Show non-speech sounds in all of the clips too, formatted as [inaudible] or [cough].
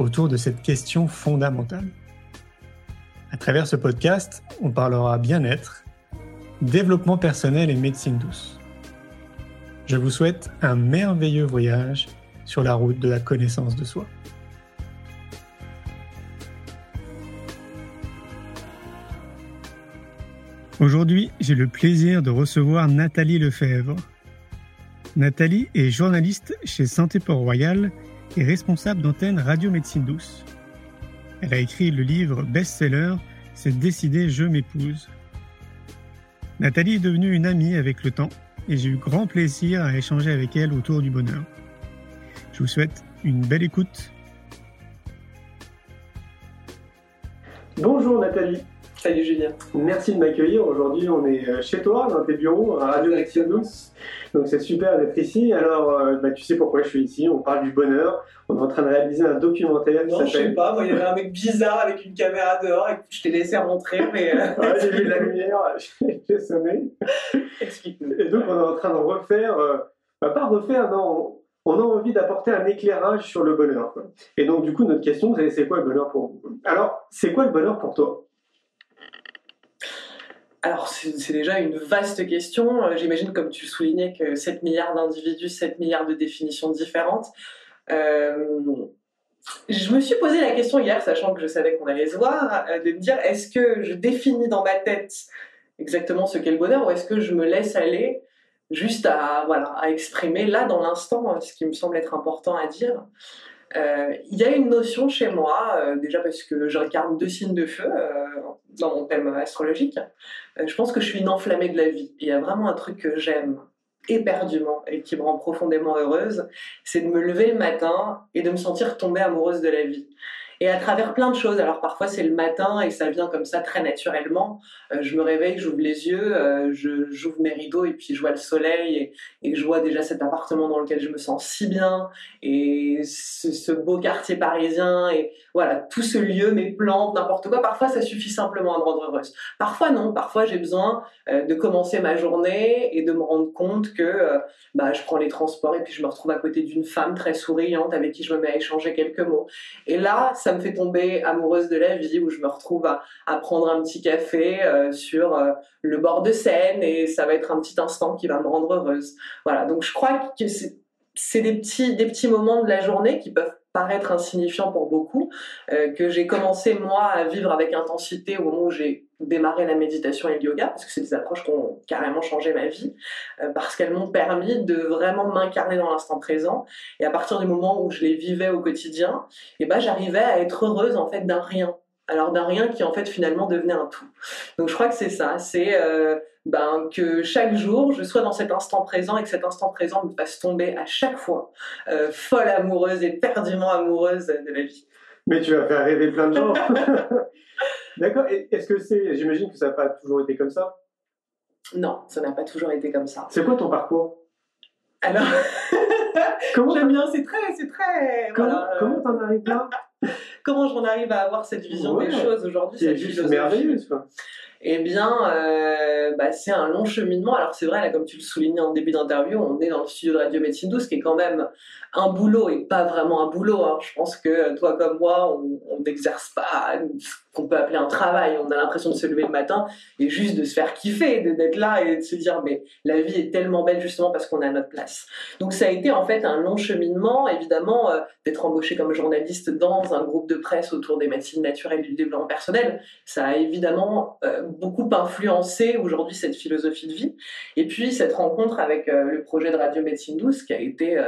autour de cette question fondamentale. À travers ce podcast, on parlera bien-être, développement personnel et médecine douce. Je vous souhaite un merveilleux voyage sur la route de la connaissance de soi. Aujourd'hui, j'ai le plaisir de recevoir Nathalie Lefebvre. Nathalie est journaliste chez Santé Port-Royal et responsable d'antenne Radio Médecine Douce. Elle a écrit le livre best-seller C'est décidé, je m'épouse. Nathalie est devenue une amie avec le temps et j'ai eu grand plaisir à échanger avec elle autour du bonheur. Je vous souhaite une belle écoute. Bonjour Nathalie. Salut Julien. Merci de m'accueillir. Aujourd'hui, on est euh, chez toi, dans tes bureaux, à Radio Action Douce. Donc c'est super d'être ici. Alors, euh, bah, tu sais pourquoi je suis ici. On parle du bonheur. On est en train de réaliser un documentaire. Non, je sais pas. il y avait un mec bizarre avec une caméra dehors et je t'ai laissé rentrer. Mais euh, [laughs] ouais, j'ai vu la lumière, [laughs] j'ai sonné. Explique-nous. Et donc, on est en train de refaire. Bah, pas refaire, non. On a envie d'apporter un éclairage sur le bonheur. Et donc, du coup, notre question, c'est quoi le bonheur pour vous? Alors, c'est quoi le bonheur pour toi? Alors, c'est déjà une vaste question. Euh, j'imagine, comme tu soulignais, que 7 milliards d'individus, 7 milliards de définitions différentes. Euh, je me suis posé la question hier, sachant que je savais qu'on allait se voir, euh, de me dire est-ce que je définis dans ma tête exactement ce qu'est le bonheur ou est-ce que je me laisse aller juste à, exprimer là, dans l'instant, ce qui me semble être important à dire? Il y a une notion chez moi, euh, déjà parce que j'incarne deux signes de feu euh, dans mon thème astrologique. je pense que je suis une enflammée de la vie. Il y a vraiment un truc que j'aime éperdument et qui me rend profondément heureuse, c'est de me lever le matin et de me sentir tomber amoureuse de la vie et à travers plein de choses. Alors parfois c'est le matin et ça vient comme ça très naturellement. Euh, je me réveille, j'ouvre les yeux, euh, j'ouvre mes rideaux et puis je vois le soleil et, je vois déjà cet appartement dans lequel je me sens si bien et ce, beau quartier parisien et voilà tout ce lieu, mes plantes, n'importe quoi. Parfois ça suffit simplement à me rendre heureuse. Parfois non. Parfois j'ai besoin euh, de commencer ma journée et de me rendre compte que bah, je prends les transports et puis je me retrouve à côté d'une femme très souriante avec qui je me mets à échanger quelques mots. Et là ça me fait tomber amoureuse de la vie, où je me retrouve à, prendre un petit café euh, sur euh, le bord de Seine et ça va être un petit instant qui va me rendre heureuse. Voilà, donc je crois que c'est des petits, des petits moments de la journée qui peuvent paraître insignifiants pour beaucoup, euh, que j'ai commencé moi à vivre avec intensité au moment où j'ai démarré la méditation et le yoga, parce que c'est des approches qui ont carrément changé ma vie, euh, parce qu'elles m'ont permis de vraiment m'incarner dans l'instant présent. Et à partir du moment où je les vivais au quotidien, et eh ben j'arrivais à être heureuse en fait d'un rien. Alors d'un rien qui en fait finalement devenait un tout. Donc je crois que c'est ça, c'est euh, ben, que chaque jour je sois dans cet instant présent et que cet instant présent me fasse tomber à chaque fois euh, folle amoureuse et perdument amoureuse de la vie. Mais tu vas faire rêver plein de gens. [laughs] D'accord. Est-ce que c'est, j'imagine que ça n'a pas toujours été comme ça? Non, ça n'a pas toujours été comme ça. C'est quoi ton parcours? Alors, [laughs] j'aime bien, c'est très, c'est très. Comment comment t'en arrives là? [laughs] Comment j'en arrive à avoir cette vision des choses aujourd'hui C'est juste merveilleux, quoi. Eh bien, euh, bah, c'est un long cheminement. Alors c'est vrai, là, comme tu le soulignais en début d'interview, on est dans le studio de Radio Médecine Douce, qui est quand même un boulot et pas vraiment un boulot. Hein. Je pense que toi comme moi, on n'exerce pas qu'on peut appeler un travail. On a l'impression de se lever le matin et juste de se faire kiffer, d'être là et de se dire mais la vie est tellement belle justement parce qu'on a notre place. Donc ça a été en fait un long cheminement, évidemment, euh, d'être embauché comme journaliste dans un groupe de presse autour des médecines naturelles et du développement personnel. Ça a évidemment euh, beaucoup influencé aujourd'hui cette philosophie de vie. Et puis cette rencontre avec euh, le projet de Radio Médecine Douce qui a été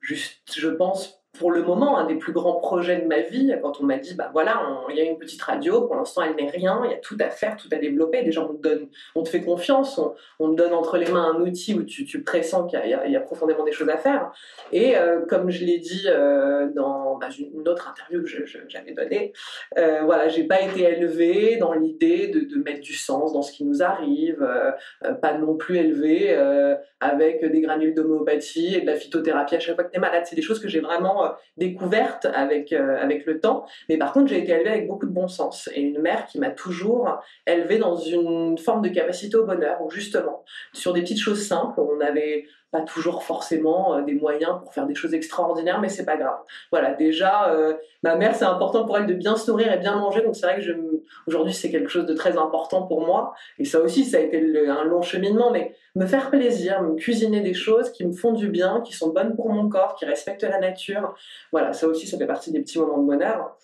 juste, je pense, pour le moment, un des plus grands projets de ma vie, quand on m'a dit, bah voilà, il y a une petite radio, pour l'instant elle n'est rien, il y a tout à faire, tout à développer. Déjà, on te, donne, on te fait confiance, on, te donne entre les mains un outil où tu, pressens qu'il y, a profondément des choses à faire. Et euh, comme je l'ai dit euh, dans bah, une autre interview que j'avais donnée, euh, voilà, j'ai pas été élevée dans l'idée de, de, mettre du sens dans ce qui nous arrive, euh, pas non plus élevée avec des granules d'homéopathie et de la phytothérapie à chaque fois que tu es malade. C'est des choses que j'ai vraiment euh, découverte avec, euh, avec le temps. Mais par contre, j'ai été élevée avec beaucoup de bon sens. Et une mère qui m'a toujours élevée dans une forme de capacité au bonheur, où justement, sur des petites choses simples, on avait pas toujours forcément euh, des moyens pour faire des choses extraordinaires, mais c'est pas grave. Voilà, déjà, euh, ma mère, c'est important pour elle de bien se nourrir et bien manger, donc c'est vrai que je, aujourd'hui, c'est quelque chose de très important pour moi. Et ça aussi, ça a été un long cheminement, mais me faire plaisir, me cuisiner des choses qui me font du bien, qui sont bonnes pour mon corps, qui respectent la nature. Voilà, ça aussi, ça fait partie des petits moments de bonheur.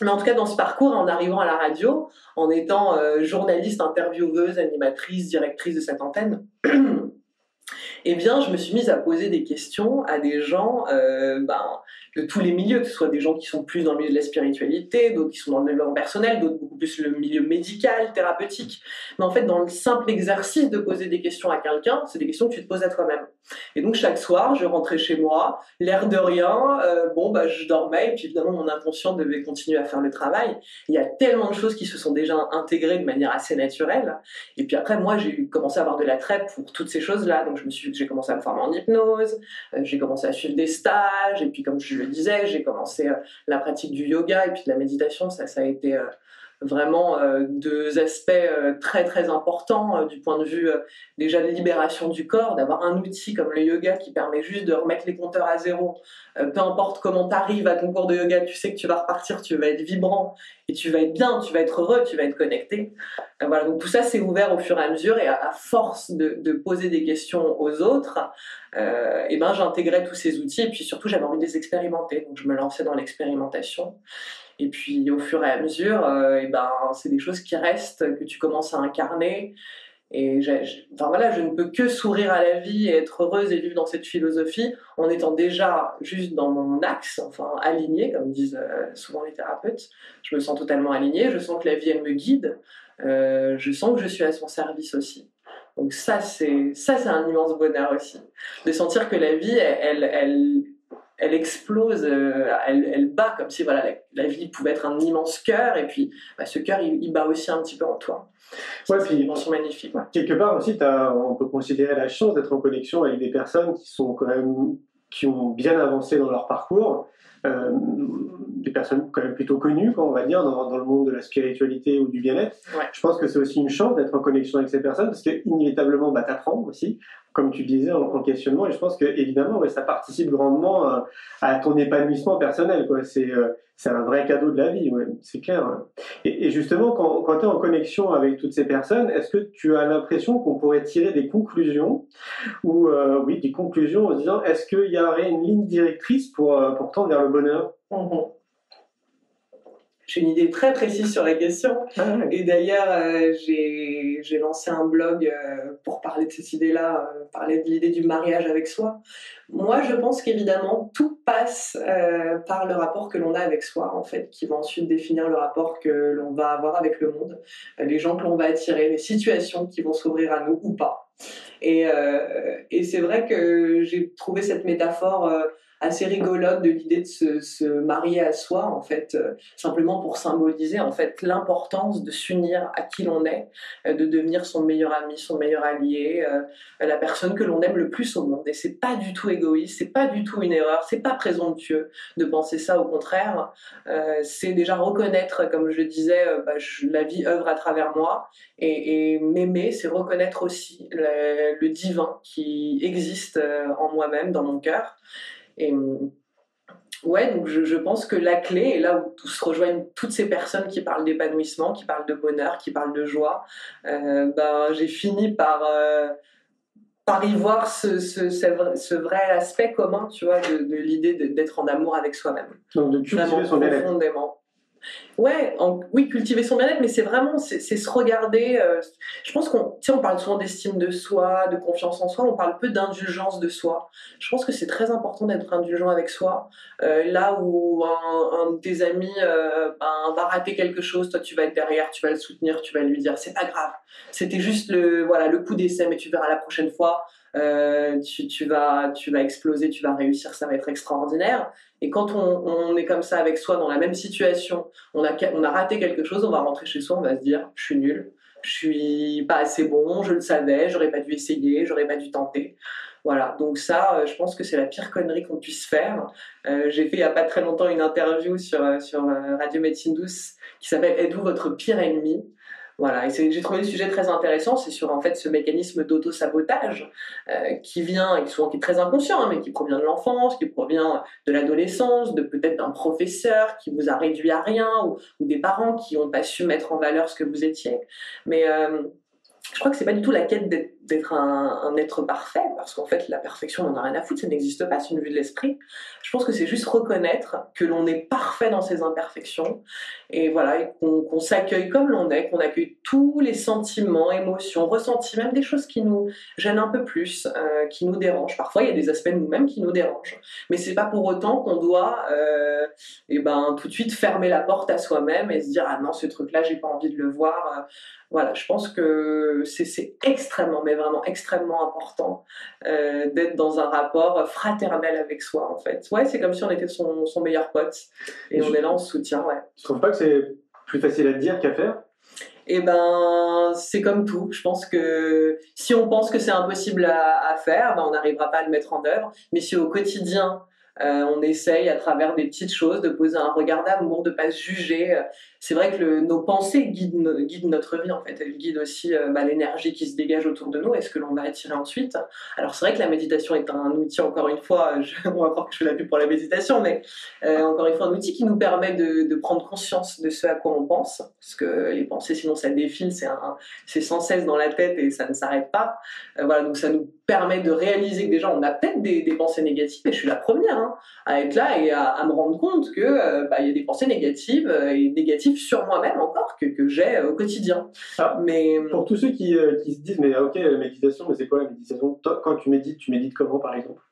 Mais en tout cas, dans ce parcours, en arrivant à la radio, en étant euh, journaliste, intervieweuse, animatrice, directrice de cette antenne, [clears throat] eh bien, je me suis mise à poser des questions à des gens euh, ben, de tous les milieux, que ce soit des gens qui sont plus dans le milieu de la spiritualité, d'autres qui sont dans le développement personnel, d'autres beaucoup plus le milieu médical, thérapeutique. Mais en fait, dans le simple exercice de poser des questions à quelqu'un, c'est des questions que tu te poses à toi-même. Et donc, chaque soir, je rentrais chez moi, l'air de rien, euh, bon, bah, je dormais, et puis évidemment, mon inconscient devait continuer à faire le travail. Il y a tellement de choses qui se sont déjà intégrées de manière assez naturelle. Et puis après, moi, j'ai commencé à avoir de la traite pour toutes ces choses-là. Donc, je me suis, j'ai commencé à me former en hypnose, euh, j'ai commencé à suivre des stages, et puis comme je le disais, j'ai commencé euh, la pratique du yoga et puis de la méditation. Ça, ça a été euh, vraiment euh, deux aspects très très importants du point de vue déjà de libération du corps, d'avoir un outil comme le yoga qui permet juste de remettre les compteurs à zéro. peu importe comment tu arrives à ton cours de yoga, tu sais que tu vas repartir, tu vas être vibrant et tu vas être bien, tu vas être heureux, tu vas être connecté. voilà, donc tout ça s'est ouvert au fur et à mesure et à, force de, de, poser des questions aux autres, et ben j'intégrais tous ces outils et puis surtout j'avais envie de les expérimenter, donc je me lançais dans l'expérimentation. Et puis au fur et à mesure, euh, et ben, c'est des choses qui restent, que tu commences à incarner. Et enfin, voilà, je ne peux que sourire à la vie et être heureuse et vivre dans cette philosophie en étant déjà juste dans mon axe, enfin aligné, comme disent euh, souvent les thérapeutes. Je me sens totalement alignée, je sens que la vie, elle me guide, euh, je sens que je suis à son service aussi. Donc ça, c'est un immense bonheur aussi, de sentir que la vie, elle, elle explose, euh, elle, elle, bat comme si voilà la, vie pouvait être un immense cœur et puis bah, ce cœur il, bat aussi un petit peu en toi. Ouais, puis, une dimension magnifique. Quelque part aussi, as, on peut considérer la chance d'être en connexion avec des personnes qui sont quand même qui ont bien avancé dans leur parcours, euh, des personnes quand même plutôt connues, on va dire, dans, dans, le monde de la spiritualité ou du bien-être. Je pense que c'est aussi une chance d'être en connexion avec ces personnes parce qu'inévitablement, bah, t'apprends aussi comme tu disais, en, questionnement. Et je pense que évidemment, ça participe grandement à, ton épanouissement personnel. Euh, c'est un vrai cadeau de la vie, c'est clair. Hein. Et, justement, quand, quand tu es en connexion avec toutes ces personnes, est-ce que tu as l'impression qu'on pourrait tirer des conclusions ou euh, oui, des conclusions en se disant est-ce qu'il y aurait une ligne directrice pour, euh, pour tendre vers le bonheur? Mmh j'ai une idée très précise sur la question. Ah Et d'ailleurs, euh, j'ai lancé un blog euh, pour parler de cette idée-là, euh, parler de l'idée du mariage avec soi. Moi, je pense qu'évidemment, tout passe par le rapport que l'on a avec soi, en fait, qui va ensuite définir le rapport que l'on va avoir avec le monde, les gens que l'on va attirer, les situations qui vont s'ouvrir à nous ou pas. Et, et c'est vrai que j'ai trouvé cette métaphore assez rigolote de l'idée de se, se, marier à soi, en fait, euh, simplement pour symboliser en fait l'importance de s'unir à qui l'on est, euh, de devenir son meilleur ami, son meilleur allié, euh, la personne que l'on aime le plus au monde. Et c'est pas du tout égoïste, c'est pas du tout une erreur, c'est pas présomptueux de penser ça. Au contraire, c'est déjà reconnaître, comme je disais, bah, la vie œuvre à travers moi, et, et m'aimer, c'est reconnaître aussi le, le divin qui existe en moi-même, dans mon cœur. Et ouais, donc je, pense que la clé, est là où se rejoignent toutes ces personnes qui parlent d'épanouissement, qui parlent de bonheur, qui parlent de joie, euh, ben, j'ai fini par, euh, par y voir ce, ce, ce, vrai aspect commun, tu vois, de, l'idée d'être en amour avec soi-même. Donc de cultiver son profondément. Ouais, oui, cultiver son bien-être, mais c'est vraiment, c'est se regarder. euh, je pense qu'on, tu on parle souvent d'estime de soi, de confiance en soi, on parle peu d'indulgence de soi. Je pense que c'est très important d'être indulgent avec soi. Euh, là où un, un de tes amis euh, ben, va rater quelque chose, toi tu vas être derrière, tu vas le soutenir, tu vas lui dire c'est pas grave, c'était juste le voilà le coup d'essai, mais tu verras la prochaine fois. Euh, tu, vas tu vas exploser, tu vas réussir, ça va être extraordinaire. Et quand on, est comme ça avec soi dans la même situation, on a, raté quelque chose, on va rentrer chez soi, on va se dire je suis nul, je suis pas assez bon, je le savais, j'aurais pas dû essayer, j'aurais pas dû tenter. Voilà, donc ça, euh, je pense que c'est la pire connerie qu'on puisse faire. Euh, J'ai fait il y a pas très longtemps une interview sur, sur Radio Médecine Douce qui s'appelle Êtes-vous votre pire ennemi? Voilà, et j'ai trouvé le sujet très intéressant, c'est sur en fait ce mécanisme d'auto-sabotage euh, qui vient, et souvent qui est très inconscient, hein, mais qui provient de l'enfance, qui provient de l'adolescence, de peut-être d'un professeur qui vous a réduit à rien, ou, ou des parents qui n'ont pas su mettre en valeur ce que vous étiez. Mais euh, je crois que c'est pas du tout la quête d'être un, être parfait, parce qu'en fait la perfection on n'en a rien à foutre, ça n'existe pas, c'est une vue de l'esprit. Je pense que c'est juste reconnaître que l'on est parfait dans ses imperfections, et voilà, et qu'on s'accueille comme l'on est, qu'on accueille tous les sentiments, émotions, ressentis, même des choses qui nous gênent un peu plus, euh, qui nous dérangent. Parfois il y a des aspects de nous-mêmes qui nous dérangent, mais c'est pas pour autant qu'on doit, euh, et ben tout de suite fermer la porte à soi-même et se dire ah non ce truc-là j'ai pas envie de le voir. Voilà, je pense que c'est- c'est extrêmement, mais vraiment extrêmement important euh, d'être dans un rapport fraternel avec soi, en fait. Ouais, c'est comme si on était son, son meilleur pote et on Je- est là, on se soutient, ouais. Tu trouves pas que c'est plus facile à dire qu'à faire? Et ben, c'est comme tout. Je pense que si on pense que c'est impossible à, à faire, ben, on n'arrivera pas à le mettre en œuvre. Mais si au quotidien, euh, on essaye à travers des petites choses de poser un regard d'amour, de pas se juger. Euh, C'est vrai que nos pensées guident, guident notre vie en fait. Elles guident aussi euh, bah, l'énergie qui se dégage autour de nous et ce que l'on va attirer ensuite. Alors c'est vrai que la méditation est un outil, encore une fois, je, [laughs] on va croire que je fais la pub pour la méditation, mais euh, encore une fois un outil qui nous permet de, de prendre conscience de ce à quoi on pense, parce que les pensées sinon ça défile, c'est sans cesse dans la tête et ça ne s'arrête pas. Euh, voilà, donc ça nous permet de réaliser que déjà on a peut-être des, pensées négatives, et je suis la première hein, à être là et à, me rendre compte que euh, bah, il y a des pensées négatives euh, et négatives sur moi-même encore que, que j'ai euh, au quotidien. Ah. Mais Pour tous ceux qui, euh, qui se disent, mais ok, la méditation, mais c'est quoi la méditation? Quand tu médites, tu médites comment par exemple?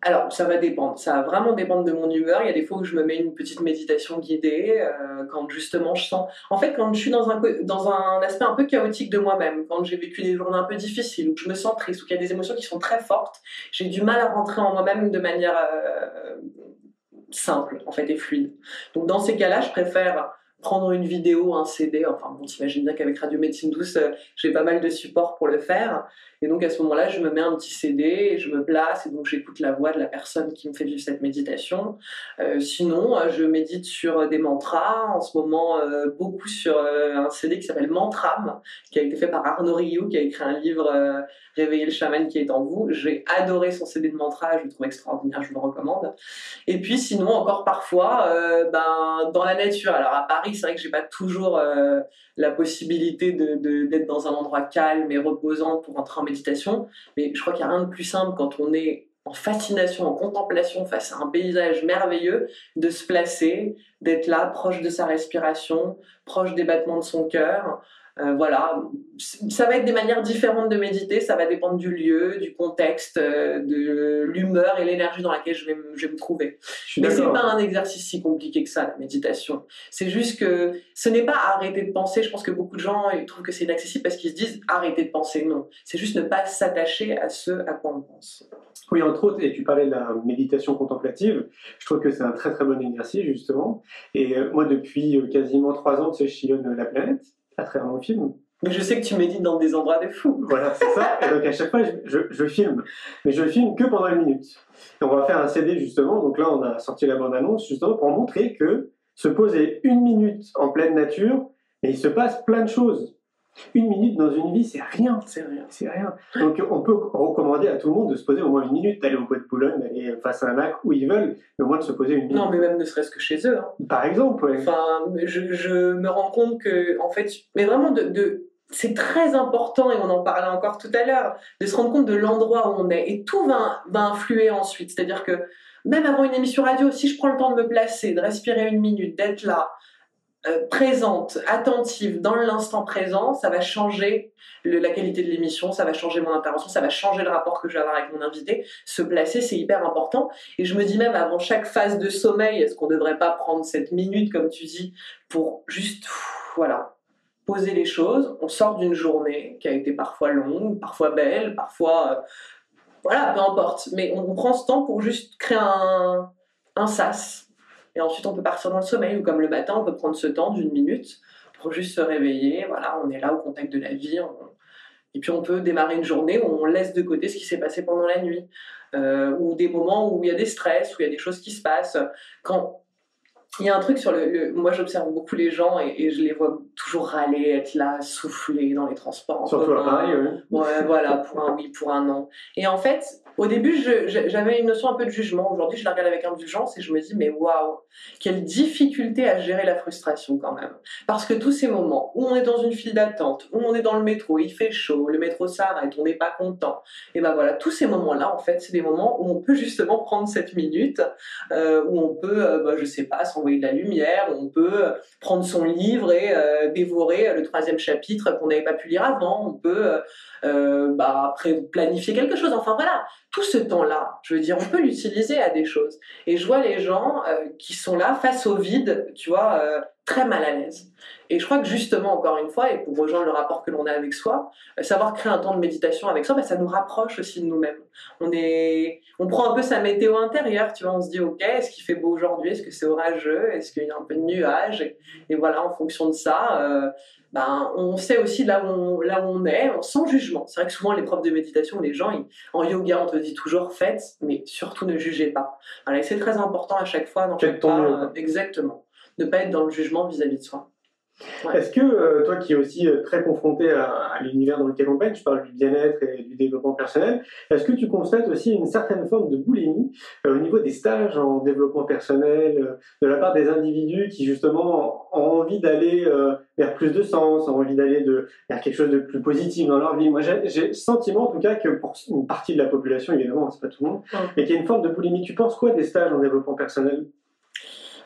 Alors, ça va dépendre. Ça va vraiment dépendre de mon humeur. Il y a des fois où je me mets une petite méditation guidée, euh, quand justement je sens. En fait, quand je suis dans un, dans un aspect un peu chaotique de moi-même, quand j'ai vécu des journées un peu difficiles, où je me sens triste, où il y a des émotions qui sont très fortes, j'ai du mal à rentrer en moi-même de manière euh, simple, en fait, et fluide. Donc, dans ces cas-là, je préfère prendre une vidéo, un CD. Enfin, bon, t'imagines bien qu'avec Radio Médecine Douce, euh, j'ai pas mal de support pour le faire. Et donc à ce moment-là, je me mets un petit CD je me place et donc j'écoute la voix de la personne qui me fait vivre cette méditation. Euh, sinon, euh, je médite sur des mantras. En ce moment, beaucoup sur un CD qui s'appelle Mantram, qui a été fait par Arnaud Rioux, qui a écrit un livre Réveiller le chaman qui est en vous. J'ai adoré son CD de mantra, je le trouve extraordinaire, je vous le recommande. Et puis sinon, encore parfois, ben, dans la nature. Alors à Paris, c'est vrai que j'ai pas toujours euh, la possibilité d'être dans un endroit calme et reposant pour entrer en méditation. Mais je crois qu'il n'y a rien de plus simple quand on est en fascination, en contemplation face à un paysage merveilleux, de se placer, d'être là, proche de sa respiration, proche des battements de son cœur. Euh, voilà, ça va être des manières différentes de méditer, ça va dépendre du lieu, du contexte, euh, de l'humeur et l'énergie dans laquelle je vais, me- je vais me trouver. Mais c'est pas un exercice si compliqué que ça, la méditation. C'est juste que ce n'est pas arrêter de penser. Je pense que beaucoup de gens ils trouvent que c'est inaccessible parce qu'ils se disent arrêter de penser. Non, c'est juste ne pas s'attacher à ce à quoi on pense. Oui, entre autres, et tu parlais de la méditation contemplative, je trouve que c'est un très très bon exercice justement. Et euh, moi, depuis quasiment trois ans, tu sais, je sillonne la planète à travers mon film. Mais je sais que tu médites dans des endroits de fou. Voilà, c'est ça. Et donc à chaque fois, je, je, je filme. Mais je filme que pendant une minute. Et on va faire un CD justement. Donc là, on a sorti la bande-annonce justement pour montrer que se poser une minute en pleine nature, mais il se passe plein de choses. Une minute dans une vie, c'est rien. C'est rien. C'est rien. Donc on peut recommander à tout le monde de se poser au moins une minute, d'aller au Bois de Boulogne, d'aller face à un lac où ils veulent, mais au moins de se poser une minute. Non, mais même ne serait-ce que chez eux. hein. Par exemple, ouais. Enfin, je, je me rends compte que, en fait, mais vraiment de, de c'est très important, et on en parlait encore tout à l'heure, de se rendre compte de l'endroit où on est. Et tout va, va influer ensuite. C'est-à-dire que même avant une émission radio, si je prends le temps de me placer, de respirer une minute, d'être là, euh, présente, attentive, dans l'instant présent, ça va changer la qualité de l'émission, ça va changer mon intervention, ça va changer le rapport que je vais avoir avec mon invité. Se placer, c'est hyper important. Et je me dis même avant chaque phase de sommeil, est-ce qu'on ne devrait pas prendre cette minute, comme tu dis, pour juste, voilà, poser les choses. On sort d'une journée qui a été parfois longue, parfois belle, parfois, euh, voilà, peu importe. Mais on, prend ce temps pour juste créer un sas. Et ensuite, on peut partir dans le sommeil, ou comme le matin, on peut prendre ce temps d'une minute pour juste se réveiller. Voilà, on est là au contact de la vie. on- Et puis, on peut démarrer une journée où on laisse de côté ce qui s'est passé pendant la nuit. Euh, ou des moments où il y a des stress, où il y a des choses qui se passent. Quand il y a un truc sur le. le- moi, j'observe beaucoup les gens et, et je les vois toujours râler, être là, souffler dans les transports. en Surtout commun. Paris, ouais. Ouais, voilà, pour un oui, pour un non. Et en fait, au début, j'avais une notion un peu de jugement. Aujourd'hui, je la regarde avec indulgence et je me dis, mais waouh, quelle difficulté à gérer la frustration quand même. Parce que tous ces moments où on est dans une file d'attente, où on est dans le métro, il fait chaud, le métro s'arrête, on n'est pas content. Et ben voilà, tous ces moments-là, en fait, c'est des moments où on peut justement prendre cette minute, euh, où on peut, euh, bah, je sais pas, s'envoyer de la lumière, où on peut euh, prendre son livre et euh, dévorer le troisième chapitre qu'on n'avait pas pu lire avant. On peut euh, bah, après planifier quelque chose. Enfin voilà, tout ce temps-là, je veux dire, on peut l'utiliser à des choses. Et je vois les gens euh, qui sont là face au vide, tu vois, euh, très mal à l'aise. Et je crois que justement, encore une fois, et pour rejoindre le rapport que l'on a avec soi, euh, savoir créer un temps de méditation avec soi, bah, ça nous rapproche aussi de nous-mêmes. On est, on prend un peu sa météo intérieure, tu vois, on se dit, ok, est-ce qu'il fait beau aujourd'hui, est-ce que c'est orageux, est-ce qu'il y a un peu de nuages, et, et voilà, en fonction de ça, euh, ben, on sait aussi là où on, là où on est, sans jugement. C'est vrai que souvent les profs de méditation, les gens, ils- en yoga, on te dit toujours faites, mais surtout ne jugez pas. Voilà, et c'est très important à chaque fois dans chaque pas, euh, exactement, ne pas être dans le jugement vis-à-vis de soi. Ouais. Est-ce que euh, toi qui es aussi euh, très confronté à, à l'univers dans lequel on baigne, tu parles du bien-être et du développement personnel, est-ce que tu constates aussi une certaine forme de boulimie euh, au niveau des stages en développement personnel, euh, de la part des individus qui justement ont envie d'aller euh, vers plus de sens, ont envie d'aller de, vers quelque chose de plus positif dans leur vie? Moi j'ai j'ai le sentiment en tout cas que pour une partie de la population, évidemment, c'est pas tout le monde, Ouais. mais qu'il y a une forme de boulimie. Tu penses quoi des stages en développement personnel?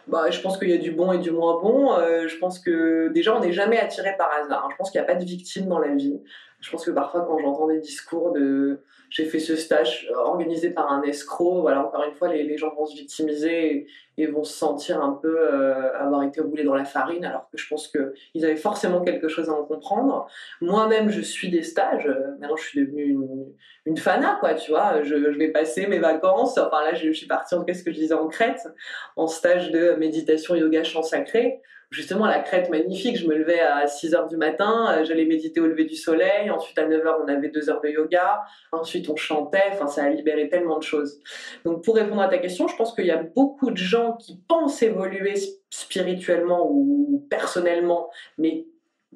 Bah, je pense qu'il y a du bon et du moins bon. Euh, je pense que déjà, on n'est jamais attiré par hasard. Je pense qu'il n'y a pas de victime dans la vie. Je pense que parfois, quand j'entends des discours de j'ai fait ce stage euh, organisé par un escroc, voilà, encore une fois, les, les gens vont se victimiser et vont se sentir un peu euh, avoir été roulés dans la farine, alors que je pense qu'ils avaient forcément quelque chose à en comprendre. Moi-même, je suis des stages. Euh, Maintenant, je suis devenue une, une fana, quoi, tu vois. Je, je vais passer mes vacances. Enfin, là, je, suis partie, en qu'est-ce que je disais, en Crète, en stage de méditation, yoga, chant sacré. Justement, la crête magnifique, je me levais à 6 heures du matin, euh, j'allais méditer au lever du soleil, ensuite à 9 heures, on avait 2 heures de yoga, ensuite on chantait, enfin, ça a libéré tellement de choses. Donc, pour répondre à ta question, je pense qu'il y a beaucoup de gens qui pensent évoluer spirituellement ou personnellement, mais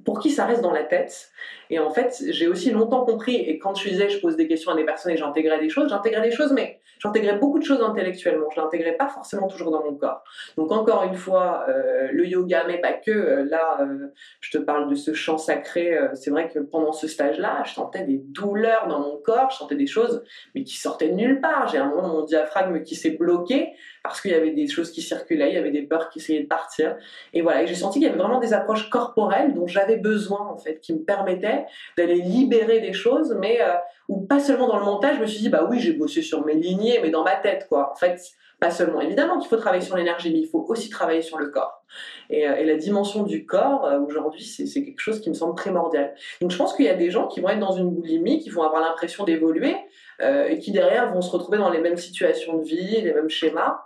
pour qui ça reste dans la tête. Et en fait, j'ai aussi longtemps compris, et quand je disais, je pose des questions à des personnes et j'intégrais des choses, j'intégrais des choses, mais j'intégrais beaucoup de choses intellectuellement, je l'intégrais pas forcément toujours dans mon corps. Donc encore une fois, euh, le yoga, mais pas que. euh, là, euh, je te parle de ce chant sacré. c'est vrai que pendant ce stage-là, je sentais des douleurs dans mon corps, je sentais des choses, mais qui sortaient de nulle part. J'ai un moment mon diaphragme qui s'est bloqué parce qu'il y avait des choses qui circulaient, il y avait des peurs qui essayaient de partir. Et voilà, et j'ai senti qu'il y avait vraiment des approches corporelles dont j'avais besoin en fait, qui me permettaient d'aller libérer des choses, mais euh, ou pas seulement dans le mental. Je me suis dit bah oui, j'ai bossé sur mes lignées, mais dans ma tête quoi. En fait, pas seulement. Évidemment qu'il faut travailler sur l'énergie, mais il faut aussi travailler sur le corps. Et, euh, la dimension du corps, euh, aujourd'hui, c'est c'est quelque chose qui me semble primordial. Donc je pense qu'il y a des gens qui vont être dans une boulimie, qui vont avoir l'impression d'évoluer, euh, et qui derrière vont se retrouver dans les mêmes situations de vie, les mêmes schémas.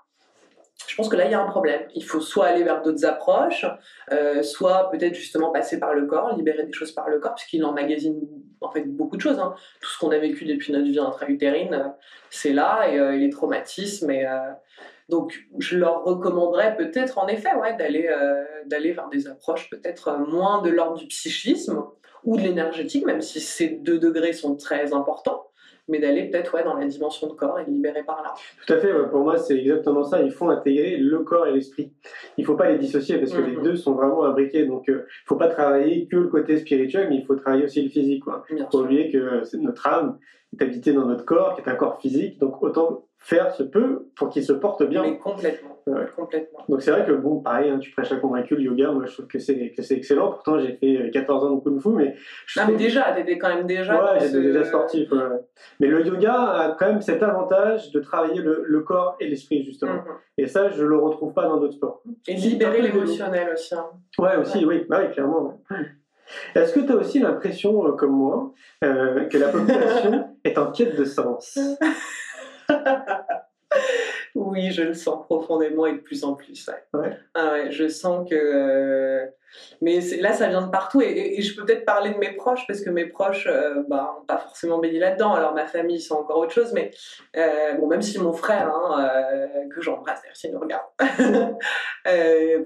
Pense que là, il y a un problème. Il faut soit aller vers d'autres approches, euh, soit peut-être justement passer par le corps, libérer des choses par le corps, puisqu'il emmagasine en fait beaucoup de choses. hein. Tout ce qu'on a vécu depuis notre vie intra-utérine, euh, c'est là, et, euh, les traumatismes. Donc, je leur recommanderais peut-être, en effet, d'aller d'aller vers des approches peut-être moins de l'ordre du psychisme ou de l'énergétique, même si ces deux degrés sont très importants, mais d'aller peut-être ouais, dans la dimension de corps et de libérer par là. Tout à fait, pour moi c'est exactement ça. Il faut intégrer le corps et l'esprit. Il ne faut pas les dissocier parce que les Mhm. deux sont vraiment imbriqués. Donc il ne faut pas travailler que le côté spirituel, mais il faut travailler aussi le physique. Il ne faut sûr. oublier que c'est- notre âme est habitée dans notre corps, qui est un corps physique. Donc autant faire ce peu pour qu'il se porte bien. Mais complètement. Ouais. complètement. Donc c'est vrai que bon, pareil, hein, tu prêches à convaincu le yoga, moi je trouve que c'est que c'est excellent. Pourtant j'ai fait 14 ans de kung fu, mais je Non, mais déjà, t'étais quand même déjà. Ouais, j'étais ce- déjà sportif. ouais. Mais le yoga a quand même cet avantage de travailler le, le corps et l'esprit justement. Mhm. Et ça, je le retrouve pas dans d'autres sports. Et C'est libérer l'émotionnel aussi. hein. Ouais, aussi, oui, bah oui, clairement. ouais. Est-ce que tu as aussi l'impression, euh, comme moi, euh, que la population [laughs] est en quête de sens? [laughs] Oui, je le sens profondément et de plus en plus. Ouais. Ouais. Ah je sens que. Mais là, ça vient de partout et, je peux peut-être parler de mes proches parce que mes proches euh, bah, pas forcément baigné là-dedans. Alors ma famille, c'est encore autre chose, mais euh, bon, même si mon frère, hein, euh, que j'embrasse d'ailleurs s'il nous regarde,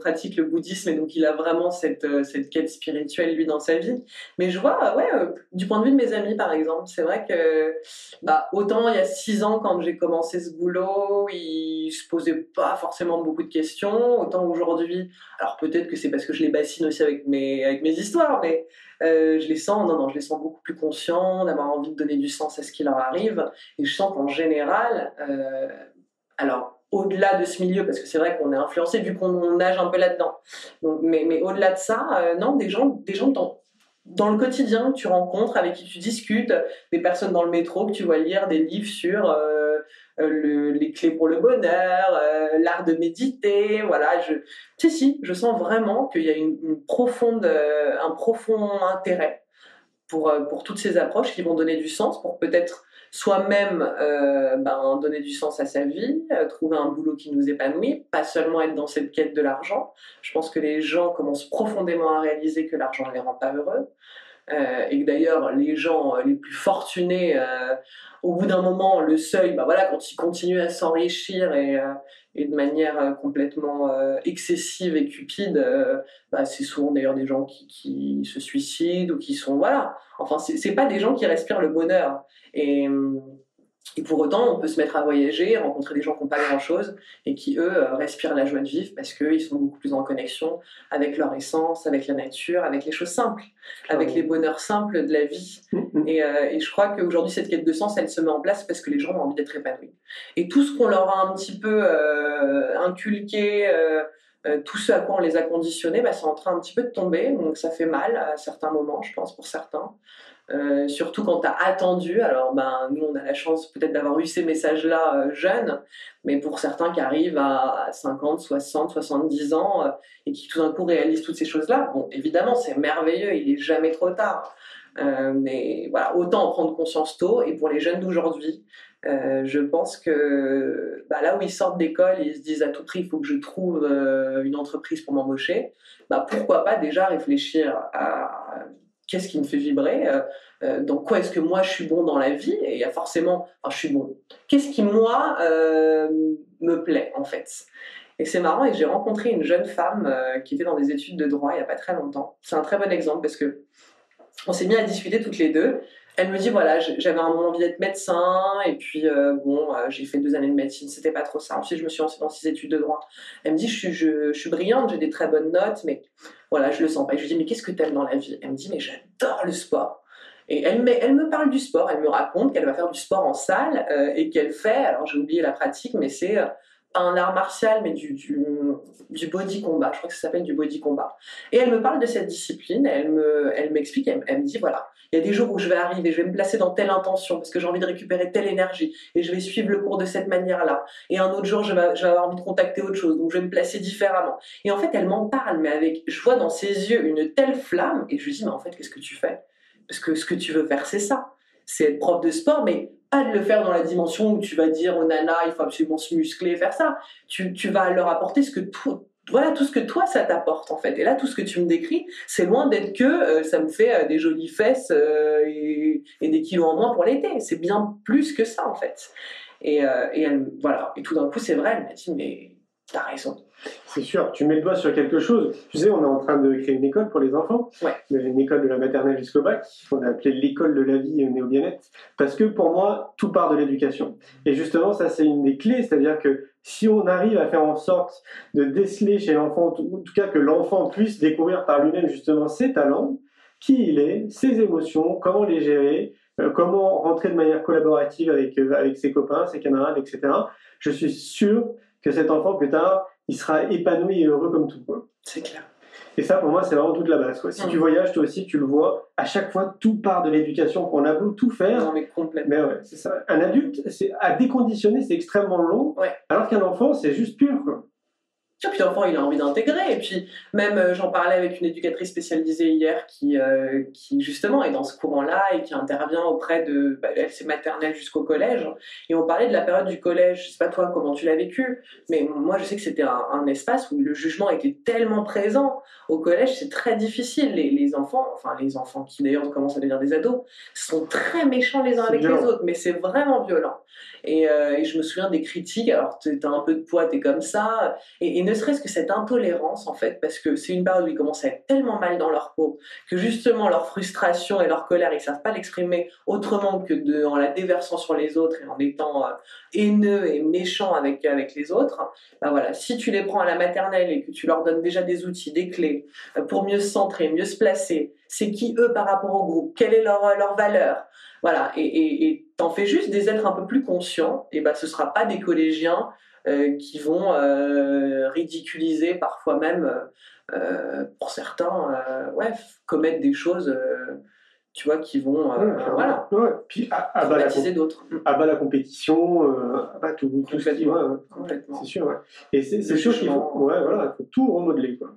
pratique le bouddhisme et donc il a vraiment cette, euh, cette quête spirituelle lui dans sa vie. Mais je vois, ouais, du point de vue de mes amis par exemple, c'est vrai que bah, autant il y a six ans quand j'ai commencé ce boulot, ils se posaient pas forcément beaucoup de questions, autant aujourd'hui, alors peut-être que c'est parce que je les bassine aussi avec mes, avec mes histoires, mais euh, je les sens, non, non, je les sens beaucoup plus conscients, d'avoir envie de donner du sens à ce qui leur arrive, et je sens qu'en général, euh, alors au-delà de ce milieu, parce que c'est vrai qu'on est influencé vu qu'on nage un peu là-dedans, mais, mais au-delà de ça, euh, non, des gens, des gens dans, dans le quotidien que tu rencontres, avec qui tu discutes, des personnes dans le métro que tu vois lire des livres sur le- les clés pour le bonheur, euh, l'art de méditer, voilà. Je, si, si, je sens vraiment qu'il y a une, profonde, euh, un profond intérêt pour, euh, pour toutes ces approches qui vont donner du sens, pour peut-être soi-même euh, ben, donner du sens à sa vie, euh, trouver un boulot qui nous épanouit, pas seulement être dans cette quête de l'argent. Je pense que les gens commencent profondément à réaliser que l'argent ne les rend pas heureux. Euh, et que d'ailleurs, les gens euh, les plus fortunés, euh, au bout d'un moment, le seuil, bah voilà, quand ils continuent à s'enrichir et, euh, et de manière euh, complètement euh, excessive et cupide, bah, c'est souvent d'ailleurs des gens qui, qui se suicident ou qui sont. Voilà. Enfin, c'est pas des gens qui respirent le bonheur. Et. Et pour autant, on peut se mettre à voyager, rencontrer des gens qui n'ont pas grand-chose et qui, eux, euh, respirent la joie de vivre parce qu'ils sont beaucoup plus en connexion avec leur essence, avec la nature, avec les choses simples, avec les bonheurs simples de la vie. Mhm. Et, euh, et je crois qu'aujourd'hui, cette quête de sens, elle se met en place parce que les gens ont envie d'être épanouis. Et tout ce qu'on leur a un petit peu euh, inculqué, euh, tout ce à quoi on les a conditionnés, bah, c'est en train un petit peu de tomber. Donc ça fait mal à certains moments, je pense, pour certains. Euh, surtout quand tu as attendu. Alors, ben, nous, on a la chance peut-être d'avoir eu ces messages-là euh, jeunes, mais pour certains qui arrivent à 50, 60, 70 ans euh, et qui tout d'un coup réalisent toutes ces choses-là, bon, évidemment, c'est merveilleux, il est jamais trop tard. Euh, mais voilà, autant en prendre conscience tôt. Et pour les jeunes d'aujourd'hui, euh, je pense que bah, là où ils sortent d'école ils se disent à tout prix, il faut que je trouve une entreprise pour m'embaucher, bah, pourquoi pas déjà réfléchir à qu'est-ce qui me fait vibrer, euh, euh, dans quoi est-ce que moi je suis bon dans la vie, et il y a forcément, enfin je suis bon, qu'est-ce qui moi euh, me plaît en fait? Et c'est marrant, et j'ai rencontré une jeune femme qui était dans des études de droit il n'y a pas très longtemps. C'est un très bon exemple parce que on s'est mis à discuter toutes les deux. Elle me dit voilà, j'avais un moment envie d'être médecin, et puis euh, bon, euh, j'ai fait deux années de médecine, c'était pas trop ça. Ensuite, je me suis lancée dans ces études de droit. Elle me dit je suis, je, je suis brillante, j'ai des très bonnes notes, mais voilà, je le sens pas. Et je lui dis mais qu'est-ce que tu aimes dans la vie? Elle me dit mais j'adore le sport. Et elle, me- elle me parle du sport, elle me raconte qu'elle va faire du sport en salle euh, et qu'elle fait, alors j'ai oublié la pratique, mais c'est euh, un art martial, mais du, du, du body combat. Je crois que ça s'appelle du body combat. Et elle me parle de cette discipline, elle me, elle m'explique, elle me dit voilà, il y a des jours où je vais arriver, je vais me placer dans telle intention parce que j'ai envie de récupérer telle énergie et je vais suivre le cours de cette manière-là. Et un autre jour, je vais, avoir envie de contacter autre chose, donc je vais me placer différemment. Et en fait, elle m'en parle, mais avec, je vois dans ses yeux une telle flamme et je lui dis mais en fait, qu'est-ce que tu fais? Parce que ce que tu veux faire, c'est ça. C'est être prof de sport, mais pas de le faire dans la dimension où tu vas dire aux nanas, il faut absolument se muscler faire ça. Tu, tu vas leur apporter ce que tout, voilà, tout ce que toi, ça t'apporte en fait. Et là, tout ce que tu me décris, c'est loin d'être que euh, ça me fait euh, des jolies fesses euh, et, des kilos en moins pour l'été. C'est bien plus que ça en fait. Et, euh, voilà. Et tout d'un coup, c'est vrai, elle m'a dit, mais t'as raison. C'est sûr, tu mets le doigt sur quelque chose. Tu sais, on est en train de créer une école pour les enfants, Ouais. une école de la maternelle jusqu'au bac, qu'on a appelé l'école de la vie néo parce que pour moi, tout part de l'éducation. Et justement, ça c'est une des clés, c'est-à-dire que si on arrive à faire en sorte de déceler chez l'enfant, ou en tout cas que l'enfant puisse découvrir par lui-même justement ses talents, qui il est, ses émotions, comment les gérer, euh, comment rentrer de manière collaborative avec, euh, avec ses copains, ses camarades, etc. Je suis sûr que cet enfant plus tard, il sera épanoui et heureux comme tout. C'est clair. Et ça, pour moi, c'est vraiment toute la base. Quoi. Si tu voyages, toi aussi, tu le vois. À chaque fois, tout part de l'éducation. On a beau tout faire, Non, mais complètement. mais ouais, c'est ça. Un adulte, c'est à déconditionner, c'est extrêmement long. Ouais. Alors qu'un enfant, c'est juste pur. Quoi. Puis l'enfant, il a envie d'intégrer. Et puis même, euh, j'en parlais avec une éducatrice spécialisée hier qui, euh, qui justement est dans ce courant-là et qui intervient auprès de, bah, elle c'est maternelle jusqu'au collège. Et on parlait de la période du collège. Je sais pas toi comment tu l'as vécu, mais moi je sais que c'était un, un espace où le jugement était tellement présent. Au collège, c'est très difficile. Les, les enfants, enfin les enfants qui d'ailleurs commencent à devenir des ados, sont très méchants les uns avec les autres, mais c'est vraiment violent. Et, euh, et je me souviens des critiques. Alors t'as un peu de poids, t'es comme ça. Et, et ne serait-ce que cette intolérance, en fait, parce que c'est une période où ils commencent à être tellement mal dans leur peau que justement leur frustration et leur colère, ils savent pas l'exprimer autrement que de, en la déversant sur les autres et en étant euh, haineux et méchant avec, avec les autres. Ben voilà, si tu les prends à la maternelle et que tu leur donnes déjà des outils, des clés euh, pour mieux se centrer, mieux se placer, c'est qui eux par rapport au groupe, quelle est leur, euh, leur valeur, voilà, et- t'en fais juste des êtres un peu plus conscients, et ben ce sera pas des collégiens qui vont euh, ridiculiser, parfois même, euh, euh, pour certains, euh, ouais, commettre des choses, euh, tu vois, qui vont, euh, Ouais, voilà, Ouais. Puis à, à bas la, d'autres. Mm, à bas la compétition, euh, à bas tout, tout ce qui ouais. Complètement. C'est sûr, ouais. Et c'est sûr qu'il faut, ouais, voilà, il faut tout remodeler, quoi.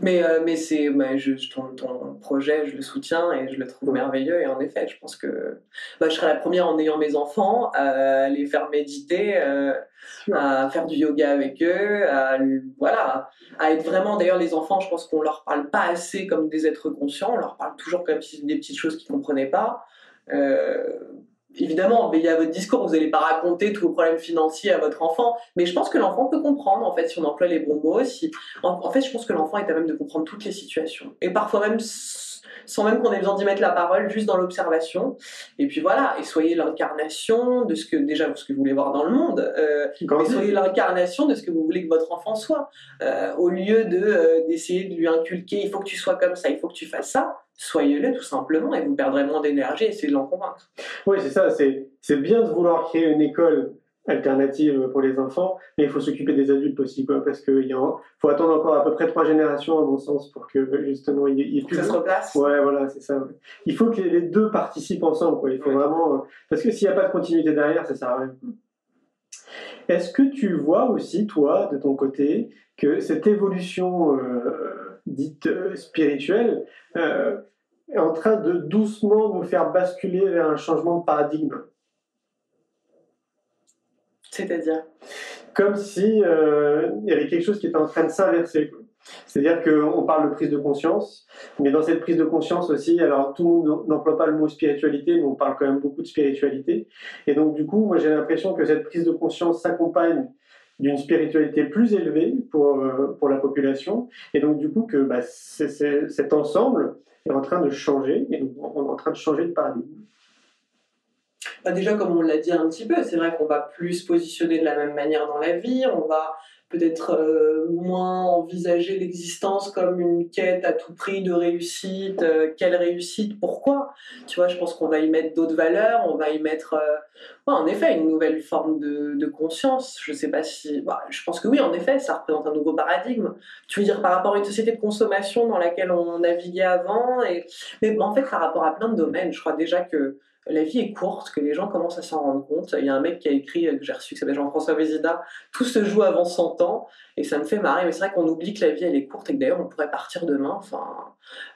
Mais, euh, mais c'est, bah, ton, projet, je le soutiens et je le trouve merveilleux. Et en effet, je pense que bah, je serai la première en ayant mes enfants à les faire méditer, euh, à faire du yoga avec eux, à, voilà, à être vraiment. D'ailleurs, les enfants, je pense qu'on leur parle pas assez comme des êtres conscients. On leur parle toujours comme si des petites choses qu'ils comprenaient pas. Euh, Évidemment, veillez à votre discours, vous n'allez pas raconter tous vos problèmes financiers à votre enfant, mais je pense que l'enfant peut comprendre, en fait, si on emploie les bons mots, si, en, fait, je pense que l'enfant est à même de comprendre toutes les situations. Et parfois même sans même qu'on ait besoin d'y mettre la parole, juste dans l'observation. Et puis voilà, et soyez l'incarnation de ce que, déjà, ce que vous voulez voir dans le monde, euh, mais soyez l'incarnation de ce que vous voulez que votre enfant soit. Euh, au lieu de, euh, d'essayer de lui inculquer, il faut que tu sois comme ça, il faut que tu fasses ça, soyez-le tout simplement, et vous perdrez moins d'énergie et essayez de l'en convaincre. Oui, c'est ça. C'est c'est bien de vouloir créer une école alternative pour les enfants, mais il faut s'occuper des adultes aussi, quoi, parce qu'il faut attendre encore à peu près trois générations, à mon sens, pour que justement il y ait- plus que ça se replace. Ouais, voilà, c'est ça. Il faut que les, deux participent ensemble, quoi. Il faut Ouais. vraiment... euh, Parce que s'il n'y a pas de continuité derrière, ça sert à rien. Est-ce que tu vois aussi, toi, de ton côté, que cette évolution euh, dite euh, spirituelle euh, est en train de doucement nous faire basculer vers un changement de paradigme? C'est-à-dire Comme si euh, il y avait quelque chose qui était en train de s'inverser. C'est-à-dire qu'on parle de prise de conscience, mais dans cette prise de conscience aussi, alors tout le monde n'emploie pas le mot spiritualité, mais on parle quand même beaucoup de spiritualité. Et donc du coup, moi j'ai l'impression que cette prise de conscience s'accompagne d'une spiritualité plus élevée pour, euh, pour la population. Et donc du coup, que bah, cet ensemble est en train de changer, et donc on est en train de changer de paradigme. Bah déjà, comme on l'a dit un petit peu, c'est vrai qu'on va plus se positionner de la même manière dans la vie, on va peut-être euh, moins envisager l'existence comme une quête à tout prix de réussite. Euh, quelle réussite Pourquoi? Tu vois, je pense qu'on va y mettre d'autres valeurs, on va y mettre, euh, en effet, une nouvelle forme de, de conscience. Je sais pas si... bah, je pense que oui, en effet, ça représente un nouveau paradigme. Tu veux dire par rapport à une société de consommation dans laquelle on naviguait avant et... Mais en fait, par rapport à plein de domaines, je crois déjà que la vie est courte, que les gens commencent à s'en rendre compte. Il y a un mec qui a écrit, euh, que j'ai reçu, qui s'appelle Jean-François Vézida, Tout se joue avant 100 ans, et ça me fait marrer, mais c'est vrai qu'on oublie que la vie, elle est courte, et que d'ailleurs, on pourrait partir demain.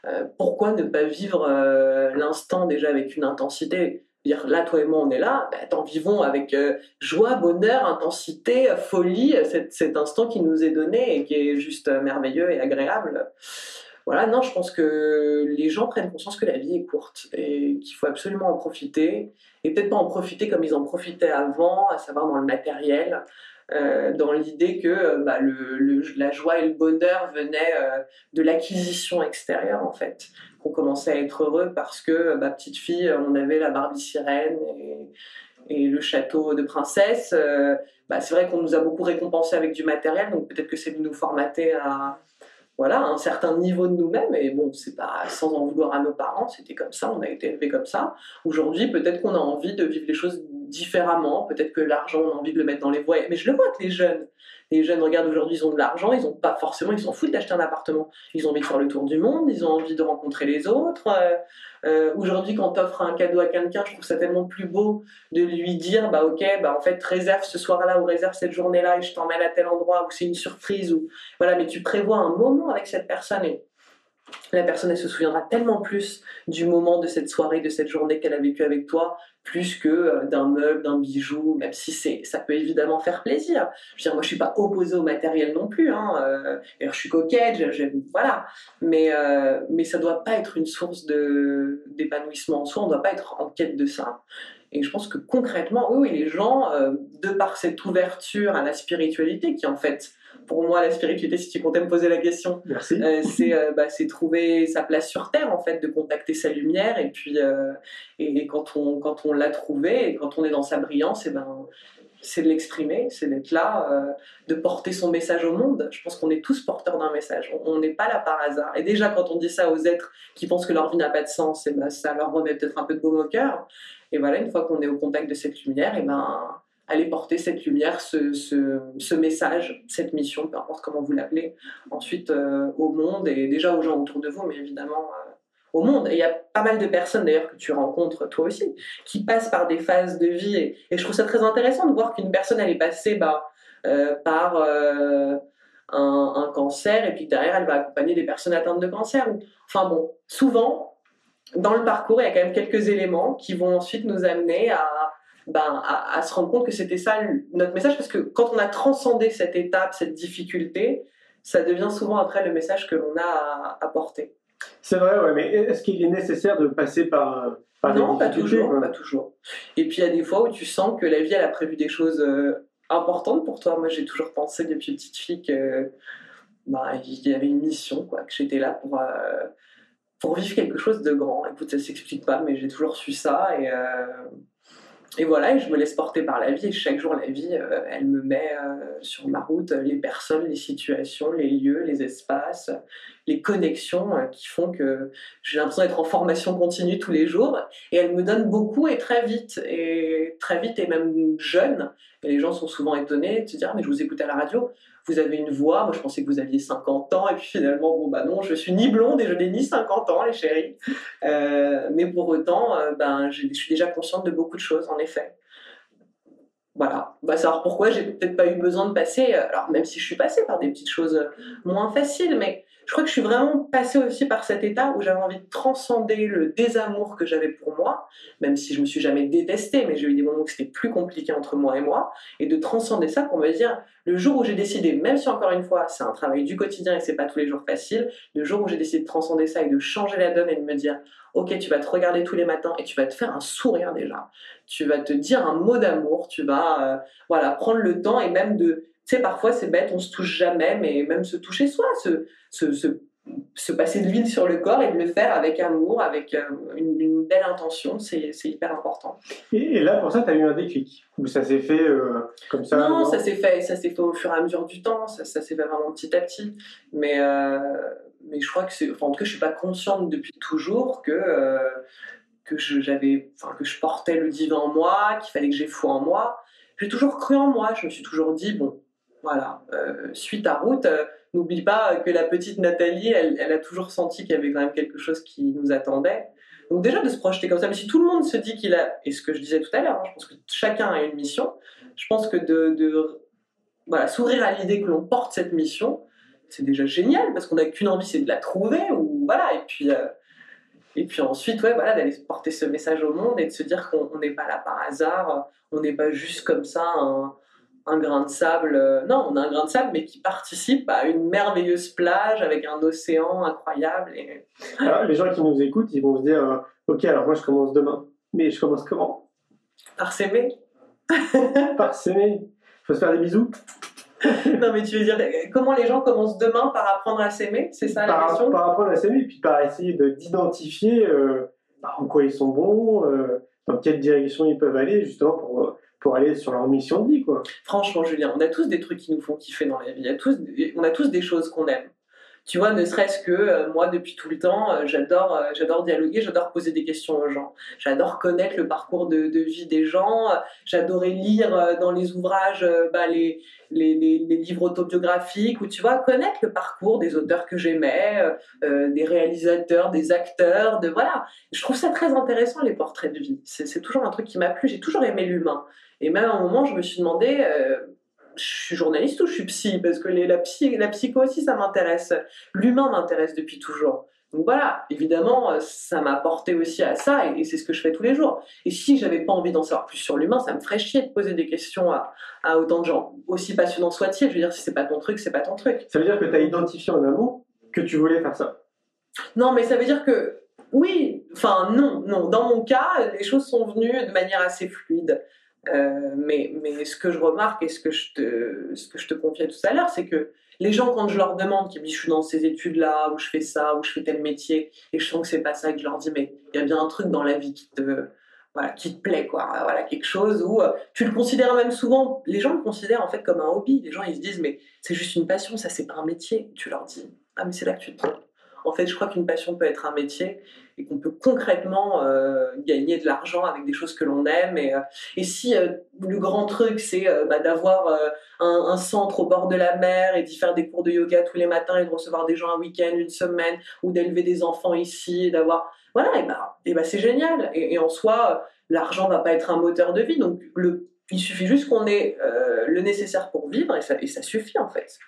Euh, pourquoi ne pas vivre euh, l'instant déjà avec une intensité? Dire là, toi et moi, on est là, bah, attends, vivons avec joie, bonheur, intensité, folie, cet, instant qui nous est donné et qui est juste merveilleux et agréable. Voilà, non, je pense que les gens prennent conscience que la vie est courte et qu'il faut absolument en profiter. Et peut-être pas en profiter comme ils en profitaient avant, à savoir dans le matériel, euh, dans l'idée que euh, bah, la joie et le bonheur venaient euh, de l'acquisition extérieure, en fait. Qu'on commençait à être heureux parce que, bah, petite fille, on avait la Barbie sirène et, le château de princesse. Bah, c'est vrai qu'on nous a beaucoup récompensé avec du matériel, donc peut-être que c'est de nous formater à voilà, un certain niveau de nous-mêmes. Et bon, c'est pas sans en vouloir à nos parents, c'était comme ça, on a été élevés comme ça. Aujourd'hui, peut-être qu'on a envie de vivre les choses différemment. Peut-être que l'argent, on a envie de le mettre dans les voies. Mais je le vois que les jeunes, les jeunes regardent aujourd'hui, ils ont de l'argent, ils ont pas forcément, ils s'en foutent d'acheter un appartement. Ils ont envie de faire le tour du monde, ils ont envie de rencontrer les autres. Euh, euh, aujourd'hui, quand tu offres un cadeau à quelqu'un, je trouve ça tellement plus beau de lui dire, bah ok, bah en fait réserve ce soir-là ou réserve cette journée-là et je t'emmène à tel endroit où c'est une surprise ou voilà, mais tu prévois un moment avec cette personne et la personne, elle se souviendra tellement plus du moment de cette soirée, de cette journée qu'elle a vécu avec toi, plus que euh, d'un meuble, d'un bijou, même si c'est, ça peut évidemment faire plaisir. Je veux dire, moi, je suis pas opposée au matériel non plus. Hein, euh, je suis coquette, j'aime, voilà. Mais, euh, mais ça doit pas être une source de, d'épanouissement en soi. On doit pas être en quête de ça. Et je pense que concrètement, oui, oui les gens, de par cette ouverture à la spiritualité, qui en fait pour moi, la spiritualité, si tu comptais me poser la question, euh, euh, bah, c'est trouver sa place sur Terre, en fait, de contacter sa lumière. Et puis, euh, et, quand on, quand on l'a trouvé, et quand on est dans sa brillance, et ben, c'est de l'exprimer, c'est d'être là, de porter son message au monde. Je pense qu'on est tous porteurs d'un message. On n'est pas là par hasard. Et déjà, quand on dit ça aux êtres qui pensent que leur vie n'a pas de sens, et ben, ça leur remet peut-être un peu de baume au cœur. Et voilà, une fois qu'on est au contact de cette lumière, et ben aller porter cette lumière, ce, ce, message, cette mission, peu importe comment vous l'appelez, ensuite euh, au monde et déjà aux gens autour de vous, mais évidemment euh, au monde. Et il y a pas mal de personnes d'ailleurs que tu rencontres toi aussi, qui passent par des phases de vie et, je trouve ça très intéressant de voir qu'une personne elle est passée bah, euh, par un, un, cancer et puis derrière elle va accompagner des personnes atteintes de cancer. Enfin bon, souvent dans le parcours il y a quand même quelques éléments qui vont ensuite nous amener à ben, à, se rendre compte que c'était ça notre message, parce que quand on a transcendé cette étape, cette difficulté, ça devient souvent après le message que l'on a à, porter. C'est vrai, ouais, mais est-ce qu'il est nécessaire de passer par, par non, pas toujours, pas toujours. Et puis il y a des fois où tu sens que la vie elle a prévu des choses euh, importantes pour toi. Moi, j'ai toujours pensé depuis petite fille que bah, il y avait une mission, quoi, que j'étais là pour euh, pour vivre quelque chose de grand. Écoute, ça s'explique pas, mais j'ai toujours su ça et euh, et voilà, et je me laisse porter par la vie. Et chaque jour, la vie, euh, elle me met euh, sur ma route les personnes, les situations, les lieux, les espaces, les connexions euh, qui font que j'ai l'impression d'être en formation continue tous les jours. Et elle me donne beaucoup et très vite, et très vite et même jeune. Et les gens sont souvent étonnés de se dire, ah, mais je vous écoute à la radio vous avez une voix, moi je pensais que vous aviez 50 ans, et puis finalement, bon bah non, je suis ni blonde et je n'ai ni 50 ans, les chéris. Euh, mais pour autant, euh, ben, je suis déjà consciente de beaucoup de choses, en effet. Voilà, on va savoir pourquoi j'ai peut-être pas eu besoin de passer, euh, alors même si je suis passée par des petites choses moins faciles, mais je crois que je suis vraiment passée aussi par cet état où j'avais envie de transcender le désamour que j'avais pour moi, même si je me suis jamais détestée, mais j'ai eu des moments où c'était plus compliqué entre moi et moi, et de transcender ça pour me dire, le jour où j'ai décidé, même si encore une fois c'est un travail du quotidien et c'est pas tous les jours facile, le jour où j'ai décidé de transcender ça et de changer la donne et de me dire, ok, tu vas te regarder tous les matins et tu vas te faire un sourire déjà, tu vas te dire un mot d'amour, tu vas, euh, voilà, prendre le temps et même de tu sais, parfois c'est bête, on se touche jamais, mais même se toucher soi, se, se, se, passer de l'huile sur le corps et de le faire avec amour, avec euh, une, belle intention, c'est hyper important. Et, là, pour ça, tu as eu un déclic Ou ça s'est fait euh, comme ça Non, ça s'est fait, ça fait au fur et à mesure du temps, ça, ça s'est fait vraiment petit à petit. Mais, euh, mais je crois que c'est. Enfin, en tout cas, je suis pas consciente depuis toujours que. que j'avais, enfin que je portais le divin en moi, qu'il fallait que j'ai foi en moi. J'ai toujours cru en moi. Je me suis toujours dit bon, voilà, euh, suite à route, euh, n'oublie pas que la petite Nathalie, elle, a toujours senti qu'il y avait quand même quelque chose qui nous attendait. Donc déjà de se projeter comme ça, mais si tout le monde se dit qu'il a, et ce que je disais tout à l'heure, hein, je pense que chacun a une mission, je pense que de, voilà, s'ouvrir à l'idée que l'on porte cette mission, c'est déjà génial, parce qu'on n'a qu'une envie, c'est de la trouver, ou voilà, et puis... Euh, et puis ensuite, ouais, voilà, d'aller porter ce message au monde et de se dire qu'on n'est pas là par hasard, on n'est pas juste comme ça un, un grain de sable. Euh, non, on a un grain de sable, mais qui participe à une merveilleuse plage avec un océan incroyable. Et... les gens qui nous écoutent, ils vont se dire euh, Ok, alors moi je commence demain. Mais je commence comment? Par s'aimer. [laughs] par s'aimer. Faut se faire des bisous. [laughs] non, mais tu veux dire, comment les gens commencent demain par apprendre à s'aimer? C'est ça la question? Par apprendre à s'aimer, puis par essayer d'identifier euh, bah, en quoi ils sont bons, dans quelle direction ils peuvent aller, justement pour pour aller sur leur mission de vie, quoi. Franchement, Julien, on a tous des trucs qui nous font kiffer dans la vie. On a tous, des choses qu'on aime. Tu vois, ne serait-ce que euh, moi, depuis tout le temps, euh, j'adore, euh, j'adore dialoguer, j'adore poser des questions aux gens. J'adore connaître le parcours de, vie des gens. J'adorais lire dans les ouvrages bah, les, livres autobiographiques, ou tu vois, connaître le parcours des auteurs que j'aimais, des réalisateurs, des acteurs, de voilà. Je trouve ça très intéressant les portraits de vie. C'est toujours un truc qui m'a plu. J'ai toujours aimé l'humain. Et même à un moment, je me suis demandé. euh, je suis journaliste ou je suis psy? Parce que les, la, psy, la psycho aussi, ça m'intéresse. L'humain m'intéresse depuis toujours. Donc voilà, évidemment, euh, ça m'a porté aussi à ça et, et c'est ce que je fais tous les jours. Et si j'avais pas envie d'en savoir plus sur l'humain, ça me ferait chier de poser des questions à, à autant de gens. Aussi passionnant soit-il, je veux dire, si c'est pas ton truc, c'est pas ton truc. Ça veut dire que tu as identifié en amont que tu voulais faire ça? Non, mais ça veut dire que oui, enfin non, non. Dans mon cas, les choses sont venues de manière assez fluide. Euh, mais, ce que je remarque et ce que je te, confiais tout à l'heure, c'est que les gens, quand je leur demande, qui me disent je suis dans ces études-là, ou je fais ça, ou je fais tel métier, et je sens que c'est pas ça, et que je leur dis mais il y a bien un truc dans la vie qui te, qui te plaît, quoi. Voilà, quelque chose où euh, tu le considères même souvent, les gens le considèrent en fait comme un hobby. Les gens ils se disent mais c'est juste une passion, ça c'est pas un métier. Tu leur dis ah mais c'est là que tu te trompes. En fait, je crois qu'une passion peut être un métier et qu'on peut concrètement euh, gagner de l'argent avec des choses que l'on aime. Et, euh, et si euh, le grand truc, c'est bah, d'avoir un, centre au bord de la mer et d'y faire des cours de yoga tous les matins et de recevoir des gens un week-end, une semaine, ou d'élever des enfants ici et d'avoir... Voilà, et bah, et bah c'est génial. Et, en soi, l'argent va pas être un moteur de vie. Donc, il suffit juste qu'on ait le nécessaire pour vivre et ça suffit en fait.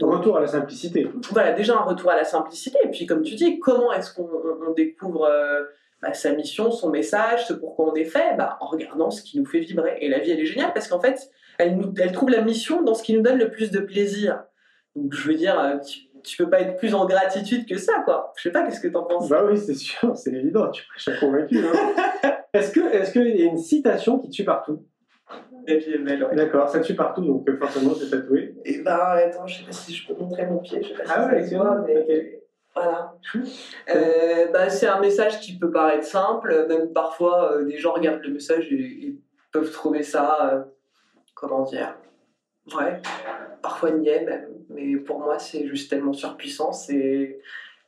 Retour à la simplicité. Voilà, déjà un retour à la simplicité. Et puis, comme tu dis, comment est-ce qu'on on- on découvre euh, bah, sa mission, son message, ce pourquoi on est fait? Bah, En regardant ce qui nous fait vibrer. Et la vie, elle est géniale parce qu'en fait, elle, nous, elle trouve la mission dans ce qui nous donne le plus de plaisir. Donc, je veux dire, euh, tu, tu peux pas être plus en gratitude que ça, quoi. Je sais pas, qu'est-ce que t'en penses? Bah oui, c'est sûr, c'est évident, tu prêches à convaincu. Hein. [laughs] est-ce que est-ce qu'il y a une citation qui tue partout? Ouais. D'accord, ça tue partout, donc euh, forcément c'est tatoué. Et bah, attends, je sais pas si je peux montrer mon pied, je sais pas si Ah ça ouais, se voit, mais voilà. [laughs] Euh, bah, c'est un message qui peut paraître simple, même parfois euh, des gens regardent le message et, et peuvent trouver ça, euh, comment dire, vrai, parfois niais même, mais pour moi c'est juste tellement surpuissant, c'est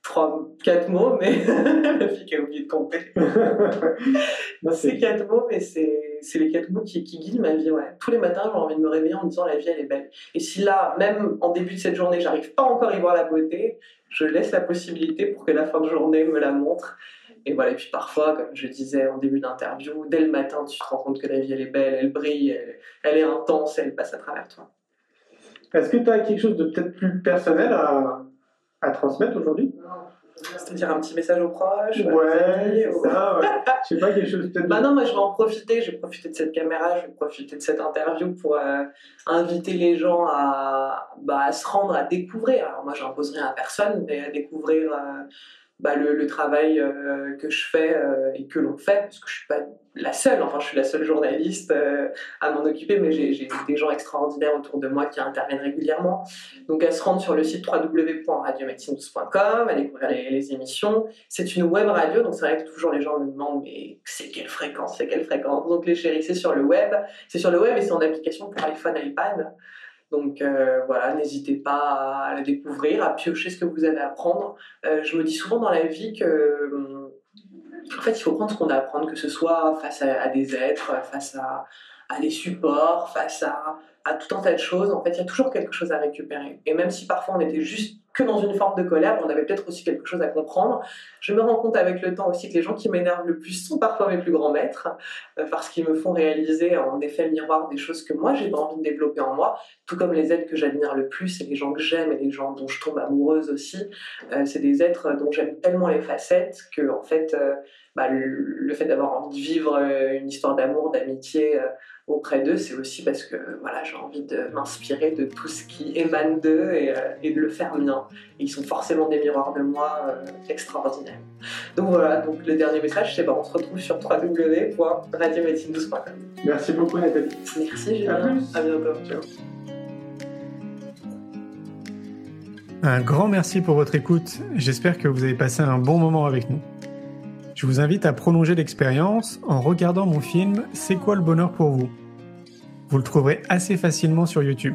trois, quatre mots, mais [laughs] la fille qui a oublié de compter. [laughs] C'est quatre mots, mais c'est c'est les quatre mots qui, guident ma vie. Tous les matins, j'ai envie de me réveiller en me disant la vie, elle est belle. Et si là, même en début de cette journée, j'arrive pas encore à y voir la beauté, je laisse la possibilité pour que la fin de journée me la montre. Et voilà, et puis parfois, comme je disais en début d'interview, dès le matin, tu te rends compte que la vie, elle est belle, elle brille, elle, est intense, elle passe à travers toi. Est-ce que tu as quelque chose de peut-être plus personnel à transmettre aujourd'hui? C'est-à-dire un petit message aux proches Ouais, c'est aux- ça, ouais. Je sais pas, quelque chose peut-être. Bah non, moi je vais en profiter, je vais profiter de cette caméra, je vais profiter de cette interview pour euh, inviter les gens à, bah, à se rendre, à découvrir. Alors moi j'imposerai à personne, mais à découvrir euh, bah, le, travail euh, que je fais euh, et que l'on fait, parce que je suis pas la seule, enfin je suis la seule journaliste euh, à m'en occuper, mais j'ai des gens extraordinaires autour de moi qui interviennent régulièrement. Donc à se rendre sur le site www.radiomédecine12.com, à découvrir les, les émissions. C'est une web radio, donc c'est vrai que toujours les gens me demandent mais c'est quelle fréquence, c'est quelle fréquence? Donc les chéris, c'est sur le web, c'est sur le web et c'est en application pour iPhone, iPad. Donc euh, voilà, n'hésitez pas à la découvrir, à piocher ce que vous à apprendre. Euh, je me dis souvent dans la vie que fait, il faut prendre ce qu'on a que ce soit face à, des êtres, face à, à des supports, face à, à tout un tas de choses. En fait, il y a toujours quelque chose à récupérer. Et même si parfois on était juste que dans une forme de colère, on avait peut-être aussi quelque chose à comprendre. Je me rends compte avec le temps aussi que les gens qui m'énervent le plus sont parfois mes plus grands maîtres, euh, parce qu'ils me font réaliser en effet miroir des choses que moi j'ai pas envie de développer en moi, tout comme les êtres que j'admire le plus et les gens que j'aime et les gens dont je tombe amoureuse aussi. Euh, c'est des êtres dont j'aime tellement les facettes que en fait, euh, bah, le, fait d'avoir envie de vivre une histoire d'amour, d'amitié auprès d'eux, c'est aussi parce que voilà, j'ai envie de m'inspirer de tout ce qui émane d'eux et, et de le faire mien. Et ils sont forcément des miroirs de moi euh, extraordinaires. Donc voilà, donc le dernier message, c'est bah, on se retrouve sur www.radiomédecine12.com. Merci beaucoup, Nathalie. Merci À Julien, plus. à bientôt. Ciao. Un grand merci pour votre écoute. J'espère que vous avez passé un bon moment avec nous. Je vous invite à prolonger l'expérience en regardant mon film C'est quoi le bonheur pour vous? Vous le trouverez assez facilement sur YouTube.